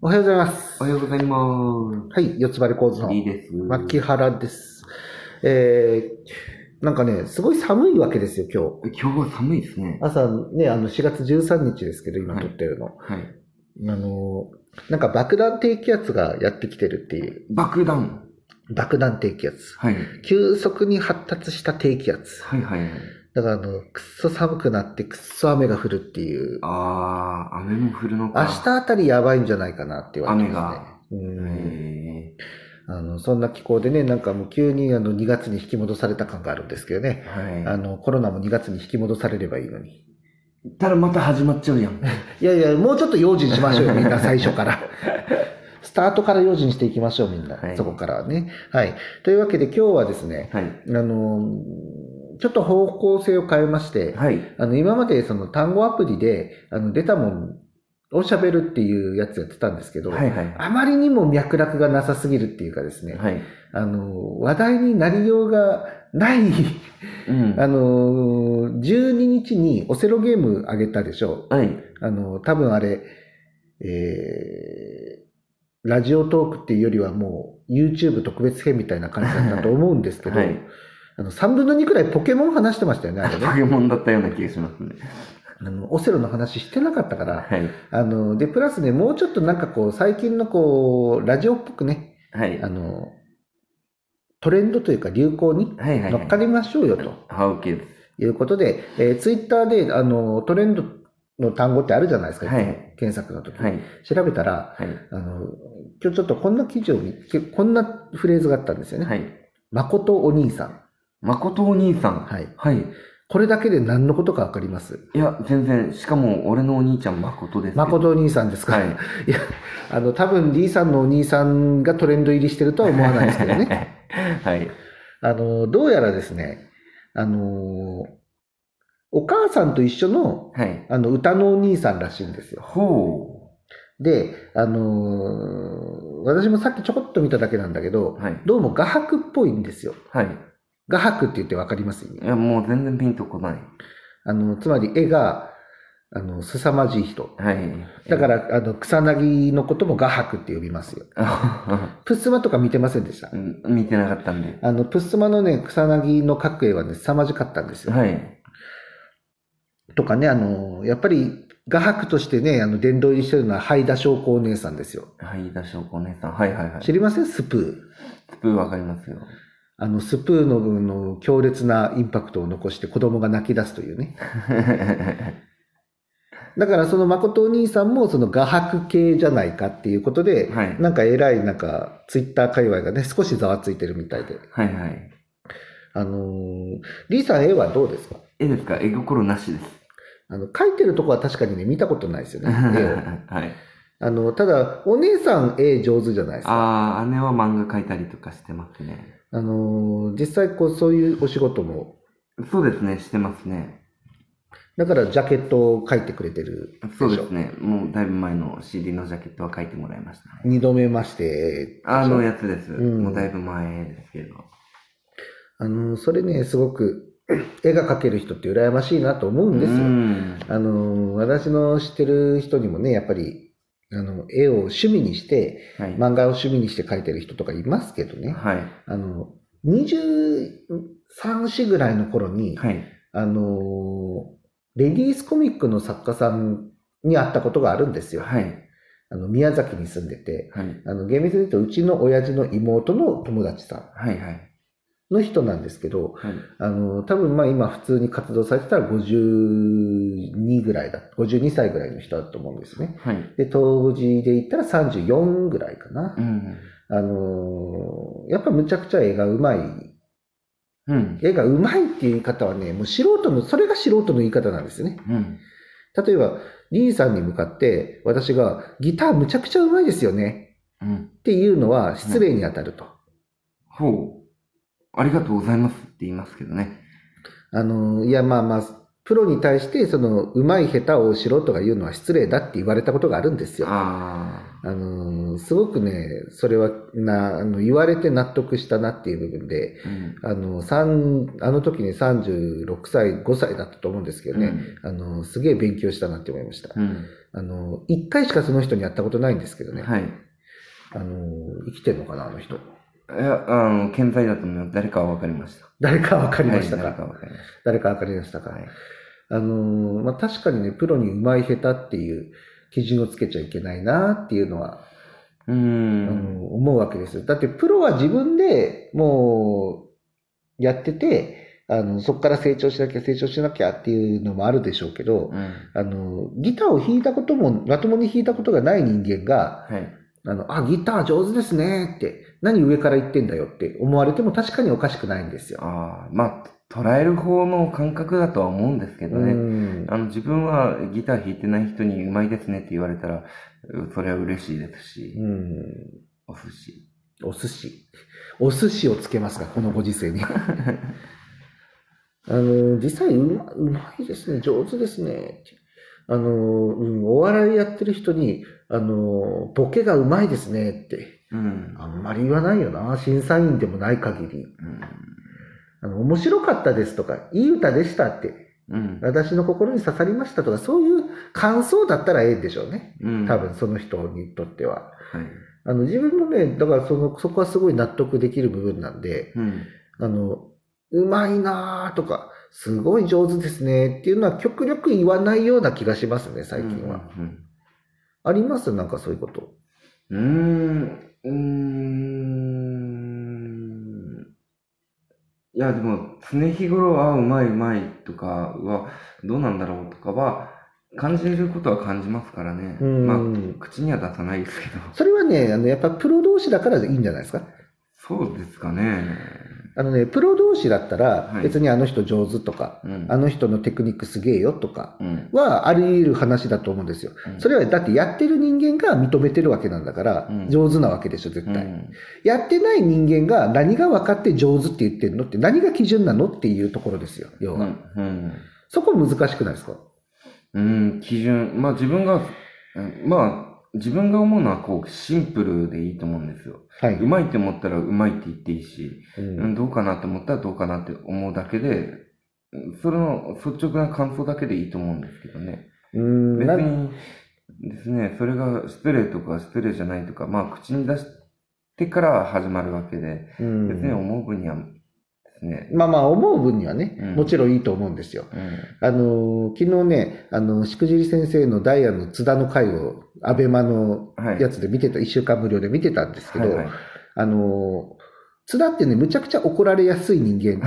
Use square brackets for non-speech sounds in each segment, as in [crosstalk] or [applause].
おはようございます。おはようございまはい、四つ葉レコーズのす。いいです。牧原です。えー、なんかね、すごい寒いわけですよ、今日。今日は寒いですね。朝ね、あの4月13日ですけど、今撮ってるの。はい。あの、なんか爆弾低気圧がやってきてるっていう。爆弾。爆弾低気圧。はい。急速に発達した低気圧。はいはいはい。だからあの、くっそ寒くなってくっそ雨が降るっていう。あー、雨も降るの明か。日あたりやばいんじゃないかなって言われてますね。うんへあの、そんな気候でね、なんかもう急にあの2月に引き戻された感があるんですけどね。ー。はい。あの、コロナも2月に引き戻されればいいのに。たらまた始まっちゃうやん。[laughs] いやいや、もうちょっと用心しましょうよ、[laughs] みんな最初から。スタートから用心していきましょう、みんな。はいそこからはね。はい。というわけで今日はですね、はい。あの、ちょっと方向性を変えまして、はい。あの、今までその単語アプリで、あの、出たもんを喋るっていうやつやってたんですけど、はいはい。あまりにも脈絡がなさすぎるっていうかですね、はい。あの、話題になりようがない、うん。[laughs] あの、12日にオセロゲームあげたでしょ。はい。あの、多分あれ、えー、ラジオトークっていうよりはもう YouTube 特別編みたいな感じだったと思うんですけど、[laughs] はい。あの3分の2くらいポケモン話してましたよね、あれね。ポケモンだったような気がしますね。あのオセロの話してなかったから、はい。あの、で、プラスね、もうちょっとなんかこう、最近のこう、ラジオっぽくね、はい。あの、トレンドというか流行に。乗っかりましょうよと。いうことで、えー、ツイッターであのトレンドの単語ってあるじゃないですか、はい検索の時、はい。調べたらはい。あの、今日ちょっとこんな記事を見こんなフレーズがあったんですよね。はい。誠お兄さん。誠お兄さん。はい。はい。これだけで何のことかわかります？いや、全然。しかも、俺のお兄ちゃん誠です。誠お兄さんですか、はい。いや、あの、多分、リーさんのお兄さんがトレンド入りしてるとは思わないですけどね。[laughs] はい。あの、どうやらですね、あの、お母さんと一緒の、はい。あの、歌のお兄さんらしいんですよ。ほで、あの、私もさっきちょこっと見ただけなんだけどう。、はい。どうも画伯っぽいんですよ。はい。画伯って言ってわかります？いや、もう全然ピンとこない。あの、つまり絵が、あの、凄まじい人。はい。だから、あの、草薙のことも画伯って呼びますよ。ら、[laughs] プッスマとか見てませんでした？うん見てなかったんで。あの、プッスマのね、草薙の描く絵はね、凄まじかったんですよ。はい。とかね、あの、やっぱり画伯としてね、あの、殿堂入りしてるのは、ハイダ翔子お姉さんですよ。はい、だしょうこお姉さん。はいはいはい。知りません？スプー。スプーわかりますよ。あの、スプーのの強烈なインパクトを残して子供が泣き出すというね。[laughs] だからその誠お兄さんもその画伯系じゃないかっていうことで、はいなんか偉いなんかツイッター界隈がね、少しざわついてるみたいで。はいはい。あのーリーさん絵はどうですか？絵ですか？絵心なしです。あの、描いてるとこは確かにね、見たことないですよね、絵を。[laughs] はい。あの、ただ、お姉さん絵上手じゃないですか。ああ、姉は漫画描いたりとかしてますね。あのー実際こう、そういうお仕事も、そうですね、してますね。だからジャケットを描いてくれてるそうですね。もうだいぶ前の CD のジャケットは描いてもらいましたね。二度目まして。あのやつです。うんもうだいぶ前ですけど。あの、それね、すごく [clears throat] 絵が描ける人って羨ましいなと思うんですよ。うんあの、私の知ってる人にもね、やっぱり、あの、絵を趣味にして、はい。漫画を趣味にして描いてる人とかいますけどね。はい。あの、23、4ぐらいの頃に、はい。あの、レディースコミックの作家さんに会ったことがあるんですよ。はい。あの、宮崎に住んでて、はい。あの、厳密に言うと、うちの親父の妹の友達さんはい。はい。の人なんですけど、はい。あの、多分まあ今普通に活動されてたら52ぐらいだ、52歳ぐらいの人だと思うんですね。はい。で、当時で言ったら34ぐらいかなう。ん。あの、やっぱむちゃくちゃ絵がうまい。うん。絵がうまいっていう言い方はね、もう素人の、それが素人の言い方なんですよね。うん。例えば、リーさんに向かって私がギターむちゃくちゃうまいですよねうん。っていうのは失礼に当たると。ほう。ありがとうございますって言いますけどね。あの、いやまあまあ、プロに対して、その、うまい下手を素人が言うのは失礼だって言われたことがあるんですよ。ああの、すごくね、それは、な、あの、言われて納得したなっていう部分で、あ。うん。あの、三、あの時に36歳、5歳だったと思うんですけどね、うんあの、すげえ勉強したなって思いました。うん。あの、一回しかその人に会ったことないんですけどね。はい。あの、生きてんのかな、あの人。いや、あの、健在だと思います。誰かは分かりました。誰かわかりましたか、はい誰か分かりまし誰かわかりましたか、た。はい。あのーまあ、確かにね、プロに上手い下手っていう基準をつけちゃいけないなっていうのは、うん。の思うわけですよ。だってプロは自分でもうやってて、あの、そこから成長しなきゃ成長しなきゃっていうのもあるでしょうけど、うん。あの、ギターを弾いたことも、まともに弾いたことがない人間が、はい。あの、あ、ギター上手ですねって、何上から言ってんだよって思われても確かにおかしくないんですよ。ああ、まあ、捉える方の感覚だとは思うんですけどうね。んあの、自分はギター弾いてない人にうまいですねって言われたら、うそれは嬉しいですし、うんお寿司。お寿司。お寿司をつけますか、このご時世に。[laughs] あの、実際うま、うまいですね、上手ですね。あの、うん、お笑いやってる人に、あの、ボケがうまいですねって、うん。あんまり言わないよな、審査員でもない限り。うん。あの、面白かったですとか、いい歌でしたって、うん。私の心に刺さりましたとか、そういう感想だったらええんでしょうね。うん。多分、その人にとっては。はい。あの、自分もね、だからその、そこはすごい納得できる部分なんで、うん。あの、うまいなーとか、すごい上手ですねっていうのは極力言わないような気がしますね、最近は。うん。あります？なんかそういうこと。うーん。うーん。いや、でも、常日頃、あ、うまいうまいとかは、どうなんだろうとかは、感じることは感じますからね。うんまあ、口には出さないですけど。それはね、あの、やっぱプロ同士だからいいんじゃないですか？そうですかね。あのね、プロ同士だったらは、い別にあの人上手とか、うん。あの人のテクニックすげえよとかうん。はあり得る話だと思うんですよ。うんそれはだってやってる人間が認めてるわけなんだからう、ん上手なわけでしょ、絶対。うんやってない人間が何が分かって上手って言ってるのって何が基準なのっていうところですよ、要は。そこ難しくないですか？うん、基準、まあ自分が、うんまあ自分が思うのはこうシンプルでいいと思うんですよ。はい。うまいって思ったらうまいって言っていいし、ううんん、どうかなと思ったらどうかなって思うだけで、うんそれの率直な感想だけでいいと思うんですけどね。うんな別にですね、それが失礼とか失礼じゃないとか、まあ口に出してから始まるわけで、うん別に思う分にはね、まあまあ思う分にはね、うんもちろんいいと思うんですよ。うん、あのー、昨日ね、あの、しくじり先生のダイヤの津田の回を、アベマのはい。やつで見てた、一週間無料で見てたんですけど、はいはいあのー、津田ってね、むちゃくちゃ怒られやすい人間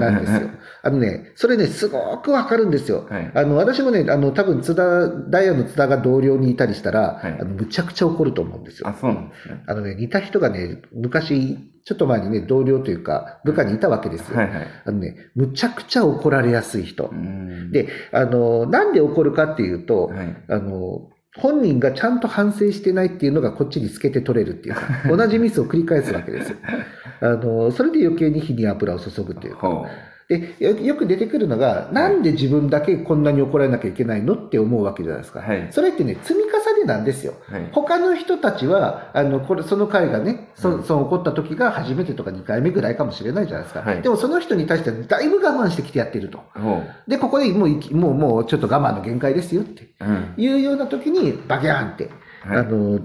なんですよ。[laughs] あのね、それね、すごくわかるんですよ。はい。あの、私もね、あの、多分津田、ダイヤの津田が同僚にいたりしたら、はいあの、むちゃくちゃ怒ると思うんですよあ、。そうなんですね。あのね、似た人がね、昔、ちょっと前にね、同僚というか、部下にいたわけですよ。はいはい。あのね、むちゃくちゃ怒られやすい人う。んで、あの、なんで怒るかっていうと、はい。あの、本人がちゃんと反省してないっていうのがこっちに透けて取れるっていうか、[laughs] 同じミスを繰り返すわけですよ。[laughs] あの、それで余計に火に油を注ぐっていうか。ほで、よよく出てくるのが、なんで自分だけこんなに怒られなきゃいけないのって思うわけじゃないですか。はいそれってね、積み重ねなんですよ。う。はい。他の人たちは、あの、これ、その回がね、うんそその起こった時が初めてとか2回目ぐらいかもしれないじゃないですか。はいでもその人に対してはだいぶ我慢してきてやってると。ほで、ここでもうもう、もうちょっと我慢の限界ですよって。いうような時に、バキャーンって、はい。あの、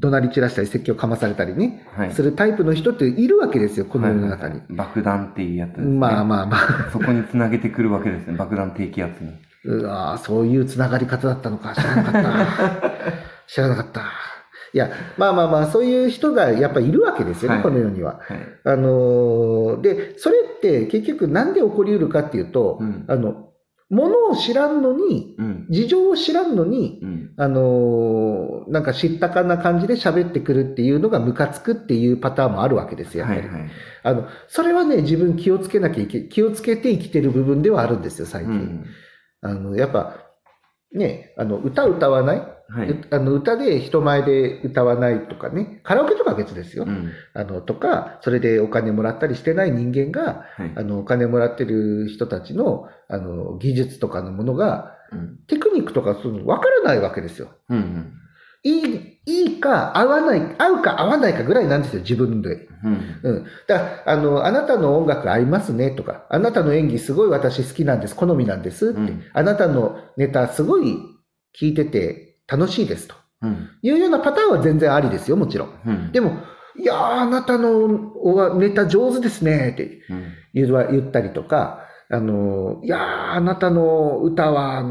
怒鳴り散らしたり説教かまされたりね、はい。するタイプの人っているわけですよ、この世の中に。爆弾っていうやつですね。まあまあまあ。そこにつなげてくるわけですね。爆弾低気圧に。うわーそういうつながり方だったのか、知らなかった。[laughs] 知らなかった。いや、まあまあまあ、そういう人がやっぱいるわけですよね、はいこの世には。はい。あのーで、それって結局なんで起こりうるかっていうと、うんあの、ものを知らんのに、うん。事情を知らんのに、うん。あのーなんか知ったかな感じで喋ってくるっていうのがムカつくっていうパターンもあるわけですよ、やっぱり。はいはい。あの、それはね、自分気をつけなきゃいけ、気をつけて生きてる部分ではあるんですよ、最近。うん。あの、やっぱ、ね、あの、歌歌わない、はい。うあの歌で人前で歌わないとかね、カラオケとかは別ですよ。うん。あの、とか、それでお金もらったりしてない人間が、はい。あの、お金もらってる人たちの、あの、技術とかのものが、うん。テクニックとかそういうの分からないわけですよ。うん。いい、いいか、合わない、合うか合わないかぐらいなんですよ、自分で。うん。うん。だから、あの、あなたの音楽合いますねとか、あなたの演技すごい私好きなんです、好みなんですって、うんあなたのネタすごい聞いてて楽しいですとうん。いうようなパターンは全然ありですよ、もちろん。うん。でも、いやー、あなたのおネタ上手ですねって言ったりとか、あの、いやー、あなたの歌は、あの、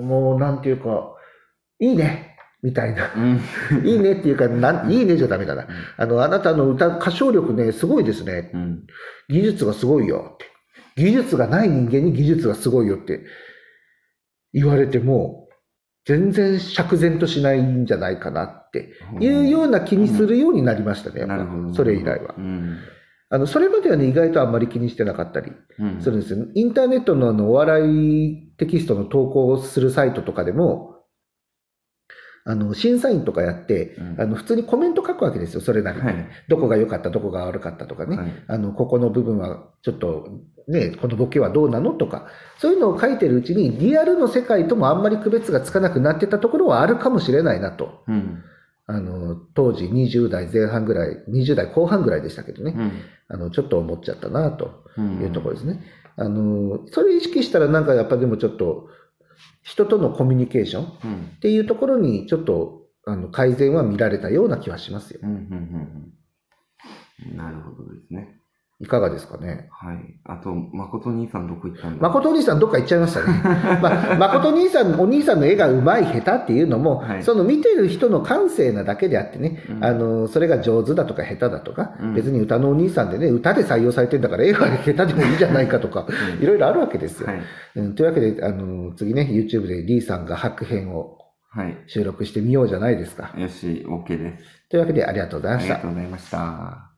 もうなんていうか、いいね、みたいな。うん。[laughs] いいねっていうか、なんいいねじゃダメだな。あの、あなたの歌、歌唱力ね、すごいですね。うん。技術がすごいよって。技術がない人間に技術がすごいよって言われても、全然釈然としないんじゃないかなっていうような気にするようになりましたね、やっぱなるほど。それ以来はう。ん。あの、それまではね、意外とあんまり気にしてなかったりうん。するんですよ。インターネットのあの、お笑いテキストの投稿をするサイトとかでも、あの、審査員とかやって、うんあの、普通にコメント書くわけですよ、それなりに。はい。どこが良かった、どこが悪かったとかね。はい。あの、ここの部分はちょっと、ね、このボケはどうなのとか、そういうのを書いてるうちに、リアルの世界ともあんまり区別がつかなくなってたところはあるかもしれないなと。うん。あの、当時20代前半ぐらい、20代後半ぐらいでしたけどね。うん。あの、ちょっと思っちゃったなとうん。いうところですね。あの、それ意識したらなんかやっぱでもちょっと、人とのコミュニケーションっうん。ていうところにちょっと、あの、改善は見られたような気はしますよ。うん。うん。うん。なるほどですね。いかがですかね？はい。あと、誠兄さんどこ行ったんだ？誠お兄さんどっか行っちゃいましたね。[laughs] まあ、誠兄さん、お兄さんの絵が上手い下手っていうのも、はいその見てる人の感性なだけであってね、うんあの、それが上手だとか下手だとか、うん別に歌のお兄さんでね、歌で採用されてんだから絵は下手でもいいじゃないかとか、うん [laughs] いろいろあるわけですよ。はい。うん、というわけで、あの、次ね、YouTube で D さんが白編をはい。収録してみようじゃないですか。よし、OK です。というわけでありがとうございましたありが。とうございました。